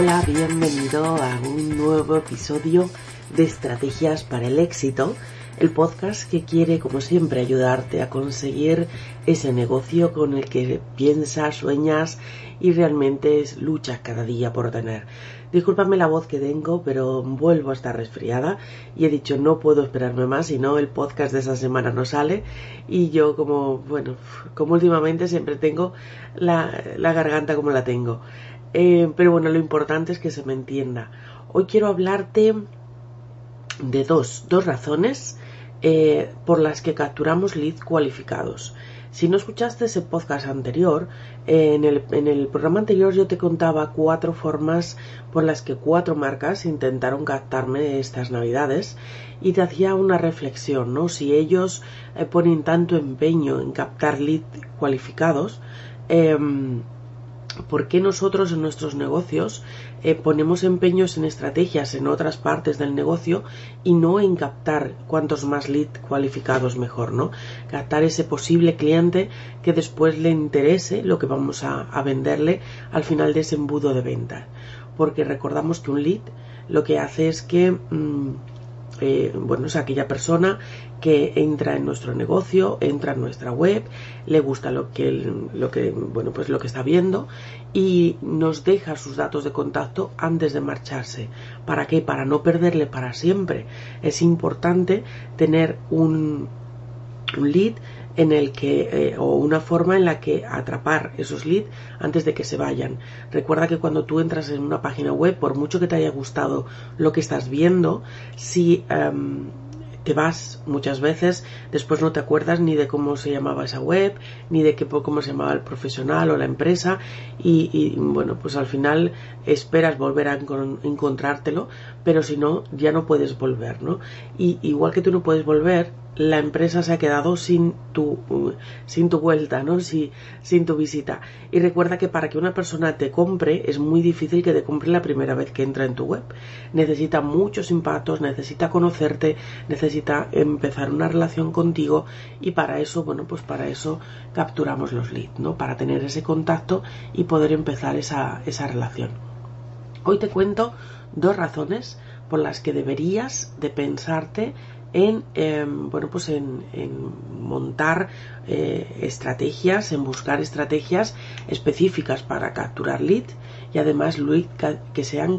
Hola, bienvenido a un nuevo episodio de Estrategias para el Éxito, el podcast que quiere, como siempre, ayudarte a conseguir ese negocio con el que piensas, sueñas y realmente luchas cada día por tener. Discúlpame la voz que tengo, pero vuelvo a estar resfriada y he dicho no puedo esperarme más, si no el podcast de esa semana no sale y yo como, bueno, como últimamente siempre tengo la, la garganta como la tengo. Eh, pero bueno, lo importante es que se me entienda. Hoy quiero hablarte de dos, dos razones eh, por las que capturamos leads cualificados. Si no escuchaste ese podcast anterior, eh, en, el, en, el, programa anterior yo te contaba cuatro formas por las que cuatro marcas intentaron captarme estas navidades y te hacía una reflexión, ¿no? Si ellos ponen tanto empeño en captar leads cualificados, em, por qué nosotros en nuestros negocios eh, ponemos empeños en estrategias en otras partes del negocio y no en captar cuantos más leads cualificados mejor, ¿no? Captar ese posible cliente que después le interese lo que vamos a, venderle al final de ese embudo de venta. Porque recordamos que un lead lo que hace es que mmm, eh, bueno, es aquella persona que entra en nuestro negocio, entra en nuestra web, le gusta lo que, lo que, bueno, pues lo que está viendo y nos deja sus datos de contacto antes de marcharse. ¿Para qué? Para no perderle para siempre. Es importante tener un, un lead en el que eh, o una forma en la que atrapar esos leads antes de que se vayan. Recuerda que cuando tú entras en una página web, por mucho que te haya gustado lo que estás viendo, si um, te vas muchas veces, después no te acuerdas ni de cómo se llamaba esa web, ni de qué, cómo se llamaba el profesional o la empresa, y, y bueno, pues al final esperas volver a encontrártelo, pero si no, ya no puedes volver, ¿no? Y igual que tú no puedes volver, la empresa se ha quedado sin tu, sin tu vuelta, ¿no? Si, sin tu visita. Y recuerda que para que una persona te compre es muy difícil que te compre la primera vez que entra en tu web. Necesita muchos impactos, necesita conocerte, necesita empezar una relación contigo y para eso, bueno, pues para eso capturamos los leads, ¿no? Para tener ese contacto y poder empezar esa, esa relación. Hoy te cuento dos razones por las que deberías de pensarte en eh, bueno pues en, montar eh, estrategias en buscar estrategias específicas para capturar lead y además lead que sean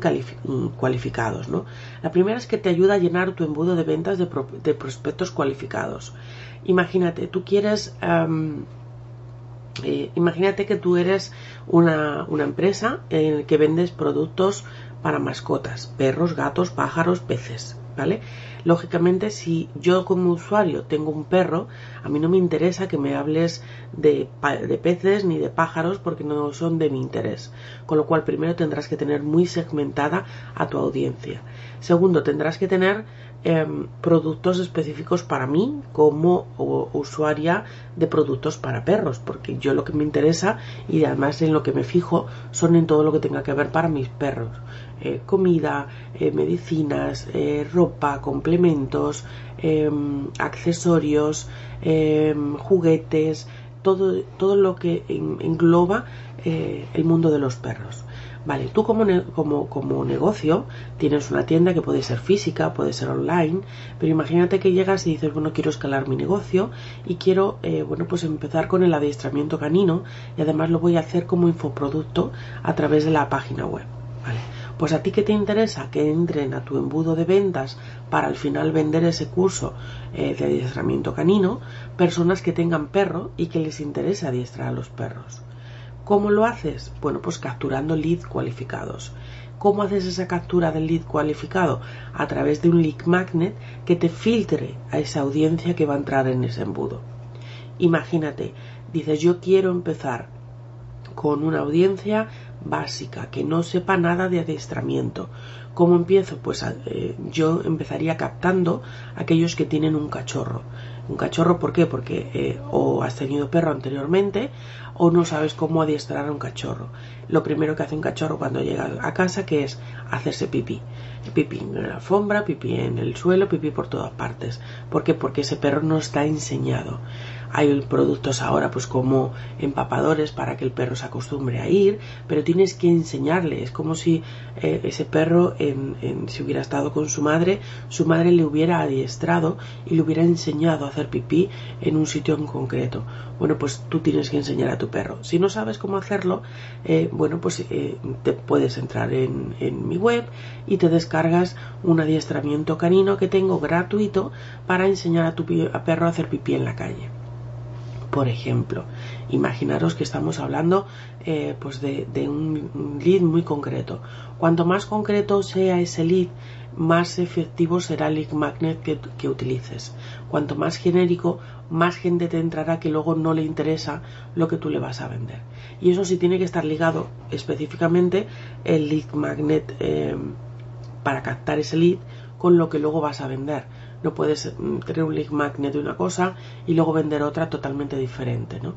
cualificados ¿no? la primera es que te ayuda a llenar tu embudo de ventas de, de prospectos cualificados imagínate tú quieres um, imagínate que tú eres una, una empresa en que vendes productos para mascotas perros gatos pájaros peces ¿vale? Lógicamente, si yo como usuario tengo un perro, a mí no me interesa que me hables de, de, peces ni de pájaros porque no son de mi interés. Con lo cual, primero tendrás que tener muy segmentada a tu audiencia. Segundo, tendrás que tener eh, productos específicos para mí como usuaria de productos para perros, porque yo lo que me interesa y además en lo que me fijo son en todo lo que tenga que ver para mis perros. Eh, comida, eh, medicinas, eh, ropa, complementos, em, accesorios, em, juguetes, todo, todo lo que engloba el mundo de los perros. Vale, tú como, como, como negocio tienes una tienda que puede ser física, puede ser online, pero imagínate que llegas y dices, bueno, quiero escalar mi negocio y quiero, eh, bueno, pues empezar con el adiestramiento canino y además lo voy a hacer como infoproducto a través de la página web. Vale. Pues a ti que te interesa que entren a tu embudo de ventas para al final vender ese curso eh, de adiestramiento canino, personas que tengan perro y que les interese adiestrar a los perros. ¿Cómo lo haces? Bueno, pues capturando leads cualificados. ¿Cómo haces esa captura del lead cualificado? A través de un lead magnet que te filtre a esa audiencia que va a entrar en ese embudo. Imagínate, dices yo quiero empezar con una audiencia básica, que no sepa nada de adiestramiento. ¿Cómo empiezo? Pues eh, yo empezaría captando aquellos que tienen un cachorro. Un cachorro, ¿por qué? Porque eh, o has tenido perro anteriormente o no sabes cómo adiestrar a un cachorro. Lo primero que hace un cachorro cuando llega a casa que es hacerse pipí. Pipí en la alfombra, pipí en el suelo, pipí por todas partes. ¿Por qué? Porque ese perro no está enseñado. Hay productos ahora pues como empapadores para que el perro se acostumbre a ir, pero tienes que enseñarle. Es como si eh, ese perro, en, si hubiera estado con su madre, su madre le hubiera adiestrado y le hubiera enseñado a hacer pipí en un sitio en concreto. Bueno, pues tú tienes que enseñar a tu perro. Si no sabes cómo hacerlo, eh, bueno, pues eh, te puedes entrar en, en mi web y te descargas un adiestramiento canino que tengo gratuito para enseñar a tu perro a hacer pipí en la calle. Por ejemplo, imaginaros que estamos hablando eh, pues de, un lead muy concreto. Cuanto más concreto sea ese lead, más efectivo será el lead magnet que, utilices. Cuanto más genérico, más gente te entrará que luego no le interesa lo que tú le vas a vender. Y eso sí tiene que estar ligado específicamente el lead magnet eh, para captar ese lead con lo que luego vas a vender no puedes mm, tener un lead magnet de una cosa y luego vender otra totalmente diferente, ¿no?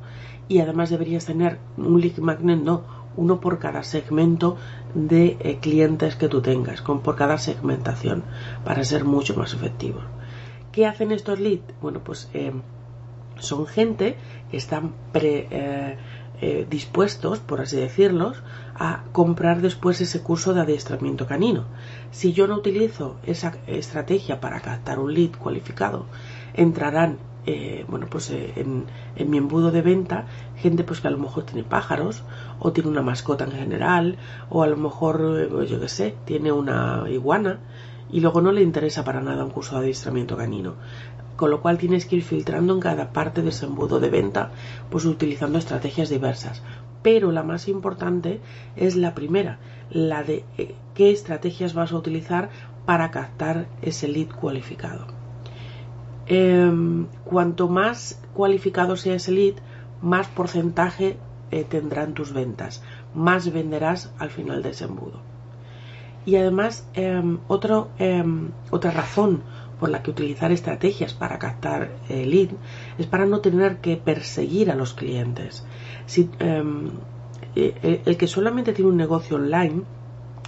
Y además deberías tener un lead magnet, no, uno por cada segmento de eh, clientes que tú tengas, con, por cada segmentación, para ser mucho más efectivo. ¿Qué hacen estos leads? Bueno, pues eh, son gente que están pre, eh, eh, dispuestos, por así decirlos, a comprar después ese curso de adiestramiento canino. Si yo no utilizo esa estrategia para captar un lead cualificado, entrarán eh, bueno pues eh, en, mi embudo de venta gente pues que a lo mejor tiene pájaros o tiene una mascota en general o a lo mejor pues, yo qué sé tiene una iguana y luego no le interesa para nada un curso de adiestramiento canino con lo cual tienes que ir filtrando en cada parte de ese embudo de venta, pues utilizando estrategias diversas. Pero la más importante es la primera, la de eh, qué estrategias vas a utilizar para captar ese lead cualificado. Em, cuanto más cualificado sea ese lead, más porcentaje eh, tendrán tus ventas, más venderás al final de ese embudo. Y además, em, otro, em, otra razón por la que utilizar estrategias para captar el lead es para no tener que perseguir a los clientes. Si, em, eh, eh, el que solamente tiene un negocio online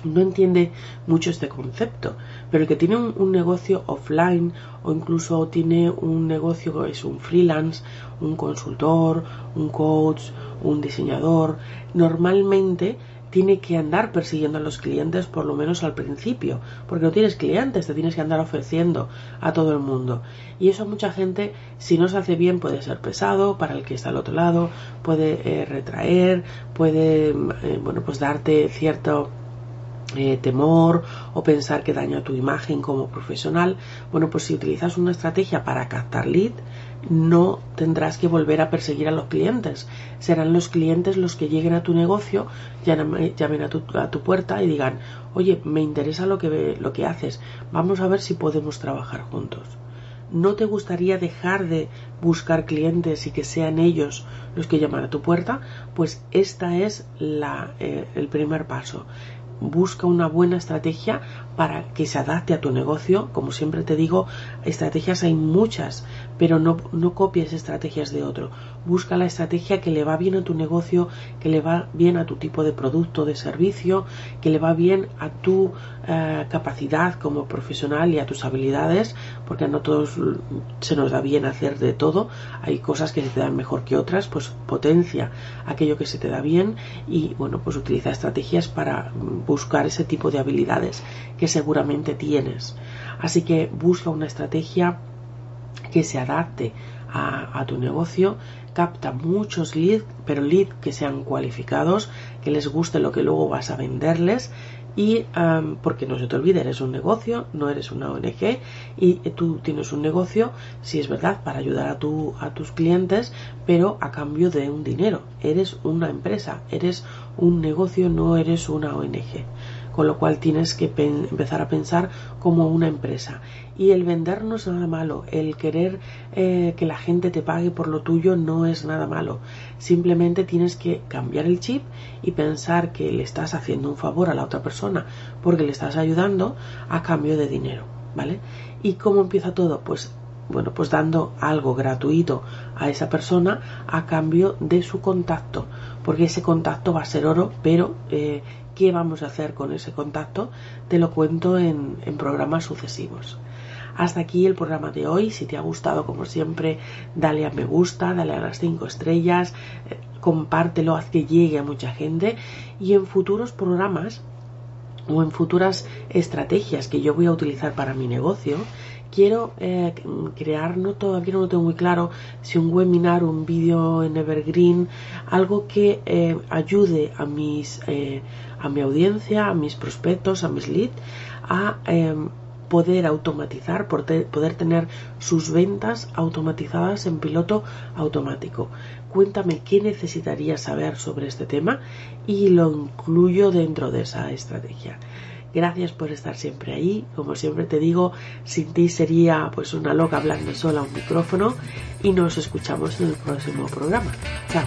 no entiende mucho este concepto, pero el que tiene un, negocio offline o incluso tiene un negocio que es un freelance, un consultor, un coach, un diseñador, normalmente tiene que andar persiguiendo a los clientes por lo menos al principio, porque no tienes clientes, te tienes que andar ofreciendo a todo el mundo. Y eso mucha gente, si no se hace bien, puede ser pesado para el que está al otro lado, puede eh, retraer, puede, eh, bueno, pues darte cierto eh, temor o pensar que daña tu imagen como profesional. Bueno, pues si utilizas una estrategia para captar lead, no tendrás que volver a perseguir a los clientes. Serán los clientes los que lleguen a tu negocio, llamen a tu, a tu puerta y digan, oye, me interesa lo que, lo que haces, vamos a ver si podemos trabajar juntos. ¿No te gustaría dejar de buscar clientes y que sean ellos los que llaman a tu puerta? Pues esta es la, eh, el primer paso busca una buena estrategia para que se adapte a tu negocio. Como siempre te digo, estrategias hay muchas, pero no, no copies estrategias de otro. Busca la estrategia que le va bien a tu negocio, que le va bien a tu tipo de producto, de servicio, que le va bien a tu eh, capacidad como profesional y a tus habilidades, porque no todos se nos da bien hacer de todo, hay cosas que se te dan mejor que otras, pues potencia aquello que se te da bien y bueno, pues utiliza estrategias para buscar ese tipo de habilidades que seguramente tienes. Así que busca una estrategia que se adapte a, tu negocio, capta muchos leads, pero leads que sean cualificados, que les guste lo que luego vas a venderles y porque no se te olvide, eres un negocio, no eres una ONG y tú tienes un negocio, si es verdad, para ayudar a, tu, a tus clientes, pero a cambio de un dinero. Eres una empresa, eres un negocio, no eres una ONG con lo cual tienes que empezar a pensar como una empresa. Y el vender no es nada malo, el querer eh, que la gente te pague por lo tuyo no es nada malo. Simplemente tienes que cambiar el chip y pensar que le estás haciendo un favor a la otra persona porque le estás ayudando a cambio de dinero, ¿vale? ¿Y cómo empieza todo? Pues bueno, pues dando algo gratuito a esa persona a cambio de su contacto, porque ese contacto va a ser oro, pero eh, qué vamos a hacer con ese contacto, te lo cuento en, programas sucesivos. Hasta aquí el programa de hoy. Si te ha gustado, como siempre, dale a me gusta, dale a las 5 estrellas, eh, compártelo, haz que llegue a mucha gente. Y en futuros programas o en futuras estrategias que yo voy a utilizar para mi negocio, quiero eh, crear, no todavía no lo tengo muy claro, si un webinar, un vídeo en Evergreen, algo que eh, ayude a mis a mi audiencia, a mis prospectos, a mis leads, a em, poder automatizar, poder tener sus ventas automatizadas en piloto automático. Cuéntame qué necesitarías saber sobre este tema y lo incluyo dentro de esa estrategia. Gracias por estar siempre ahí. Como siempre te digo, sin ti sería pues una loca hablando sola a un micrófono y nos escuchamos en el próximo programa. Chao.